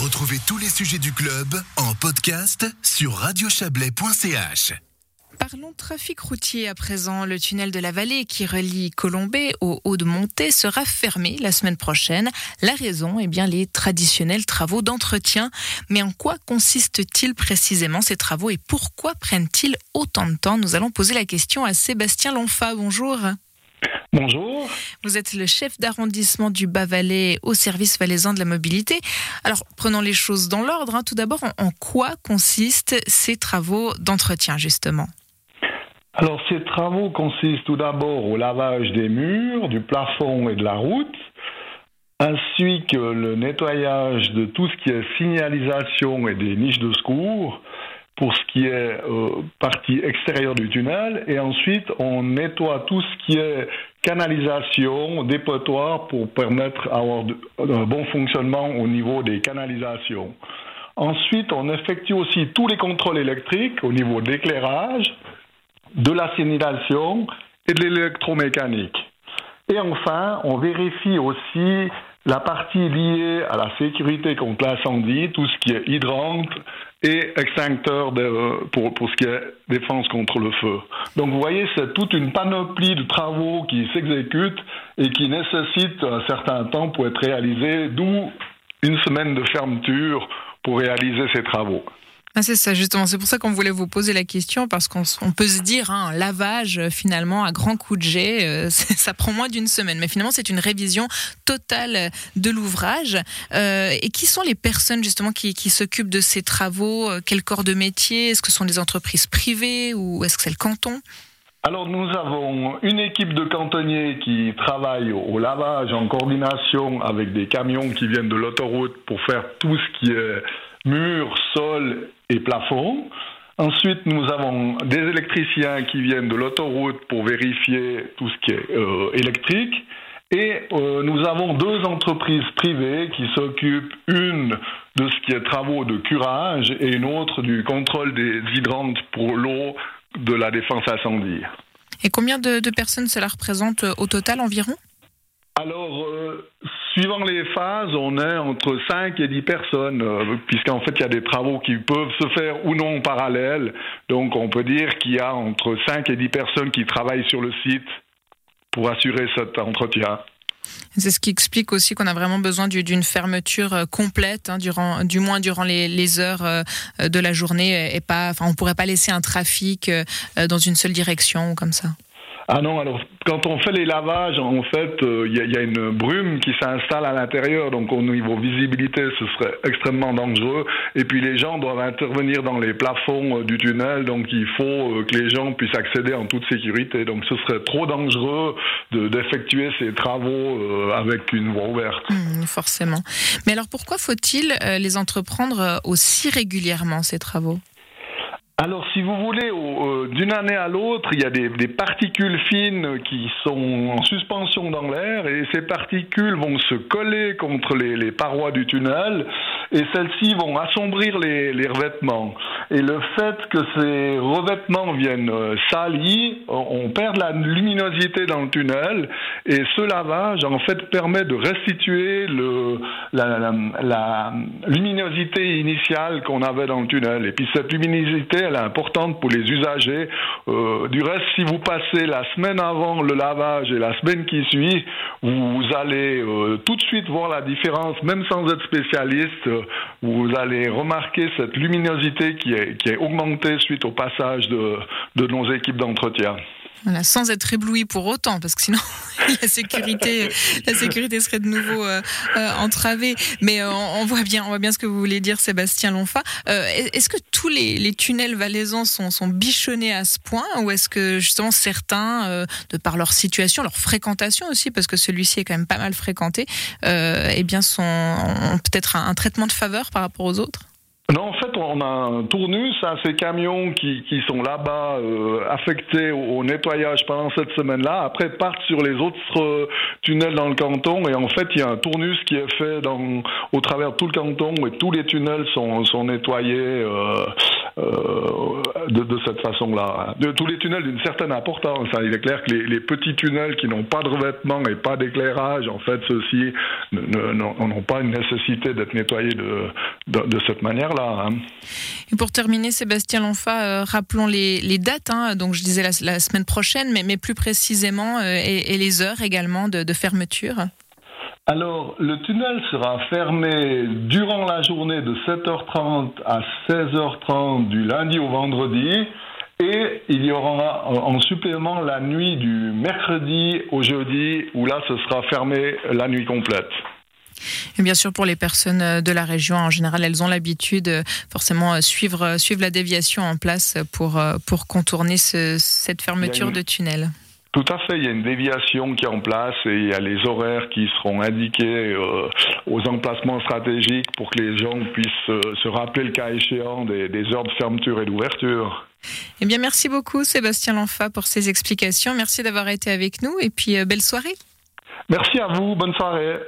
Retrouvez tous les sujets du club en podcast sur radiochablais.ch. Parlons trafic routier à présent. Le tunnel de la vallée qui relie Colombay au haut de Montée sera fermé la semaine prochaine. La raison, eh bien, les traditionnels travaux d'entretien. Mais en quoi consistent-ils précisément ces travaux et pourquoi prennent-ils autant de temps? Nous allons poser la question à Sébastien Lonfa. Bonjour. Bonjour. Vous êtes le chef d'arrondissement du Bas-Valais au service valaisan de la mobilité. Alors, prenons les choses dans l'ordre. Hein. Tout d'abord, en quoi consistent ces travaux d'entretien, justement? Alors, ces travaux consistent tout d'abord au lavage des murs, du plafond et de la route, ainsi que le nettoyage de tout ce qui est signalisation et des niches de secours, pour ce qui est euh, partie extérieure du tunnel et ensuite on nettoie tout ce qui est canalisation, dépotoir pour permettre d'avoir un bon fonctionnement au niveau des canalisations. Ensuite, on effectue aussi tous les contrôles électriques au niveau de l'éclairage, de la signalisation et de l'électromécanique. Et enfin, on vérifie aussi la partie liée à la sécurité contre l'incendie, tout ce qui est hydrant et extincteur pour, pour ce qui est défense contre le feu. Donc vous voyez, c'est toute une panoplie de travaux qui s'exécutent et qui nécessitent un certain temps pour être réalisés, d'où une semaine de fermeture pour réaliser ces travaux. Ah, c'est ça, justement. C'est pour ça qu'on voulait vous poser la question, parce qu'on peut se dire, hein, un lavage, euh, finalement, à grand coup de jet, euh, ça prend moins d'une semaine. Mais finalement, c'est une révision totale de l'ouvrage. Euh, et qui sont les personnes, justement, qui, s'occupent de ces travaux? Quel corps de métier? Est-ce que ce sont des entreprises privées ou est-ce que c'est le canton? Alors nous avons une équipe de cantonniers qui travaille au lavage en coordination avec des camions qui viennent de l'autoroute pour faire tout ce qui est mur, sol et plafond. Ensuite, nous avons des électriciens qui viennent de l'autoroute pour vérifier tout ce qui est euh, électrique. Et euh, nous avons deux entreprises privées qui s'occupent, une de ce qui est travaux de curage et une autre du contrôle des hydrantes pour l'eau de la défense incendie. Et combien de, de personnes cela représente euh, au total environ? Alors, euh, suivant les phases, on est entre 5 et 10 personnes, euh, puisqu'en fait, il y a des travaux qui peuvent se faire ou non en parallèle. Donc, on peut dire qu'il y a entre 5 et 10 personnes qui travaillent sur le site pour assurer cet entretien. C'est ce qui explique aussi qu'on a vraiment besoin d'une fermeture euh, complète, hein, durant, du moins durant les, heures de la journée, et pas, enfin, on pourrait pas laisser un trafic dans une seule direction comme ça. Ah non, alors quand on fait les lavages, en fait, il euh, y, a une brume qui s'installe à l'intérieur, donc au niveau visibilité, ce serait extrêmement dangereux. Et puis les gens doivent intervenir dans les plafonds euh, du tunnel, donc il faut euh, que les gens puissent accéder en toute sécurité. Donc ce serait trop dangereux d'effectuer ces travaux avec une voie ouverte. Mmh, forcément. Mais alors pourquoi faut-il les entreprendre aussi régulièrement, ces travaux? Alors, si vous voulez, euh, d'une année à l'autre, il y a des, particules fines qui sont en suspension dans l'air et ces particules vont se coller contre les, parois du tunnel et celles-ci vont assombrir les, revêtements. Et le fait que ces revêtements viennent euh, salir, on perd la luminosité dans le tunnel et ce lavage, en fait, permet de restituer la luminosité initiale qu'on avait dans le tunnel. Et puis cette luminosité, elle est importante pour les usagers. Euh, du reste, si vous passez la semaine avant le lavage et la semaine qui suit, vous allez euh, tout de suite voir la différence, même sans être spécialiste. vous allez remarquer cette luminosité qui est, qui est augmentée suite au passage de, de nos équipes d'entretien sans être ébloui pour autant, parce que sinon la sécurité, la sécurité serait de nouveau euh, euh, entravée. Mais euh, on, voit bien, on voit bien ce que vous voulez dire, Sébastien Lonfa. est-ce que tous les, tunnels valaisans sont, sont, bichonnés à ce point, ou est-ce que justement certains, de par leur situation, leur fréquentation aussi, parce que celui-ci est quand même pas mal fréquenté, eh bien sont, ont peut-être un traitement de faveur par rapport aux autres? Non, on a un tournus, hein, ces camions qui, sont là-bas euh, affectés au, nettoyage pendant cette semaine-là. Après, partent sur les autres euh, tunnels dans le canton et en fait, il y a un tournus qui est fait au travers de tout le canton et tous les tunnels sont, sont nettoyés euh, de, cette façon-là. De tous les tunnels d'une certaine importance. Hein. Il est clair que les, petits tunnels qui n'ont pas de revêtement et pas d'éclairage, en fait, ceux-ci n'ont pas une nécessité d'être nettoyés de, cette manière-là. Hein. Et pour terminer, Sébastien Lonfa, rappelons les, dates. Hein. Donc, je disais la, semaine prochaine, mais, mais plus précisément, et, les heures également de fermeture. Alors, le tunnel sera fermé durant la journée de 7h30 à 16h30 du lundi au vendredi. Et il y aura en supplément la nuit du mercredi au jeudi, où là, ce sera fermé la nuit complète. Et bien sûr, pour les personnes euh, de la région, en général, elles ont l'habitude euh, forcément euh, suivre, suivre la déviation en place pour, pour contourner cette fermeture de tunnel. Tout à fait, il y a une déviation qui est en place et il y a les horaires qui seront indiqués euh, aux emplacements stratégiques pour que les gens puissent euh, se rappeler le cas échéant des, heures de fermeture et d'ouverture. Eh bien, merci beaucoup Sébastien Lanfa pour ces explications. Merci d'avoir été avec nous et puis euh, belle soirée. Merci à vous, bonne soirée.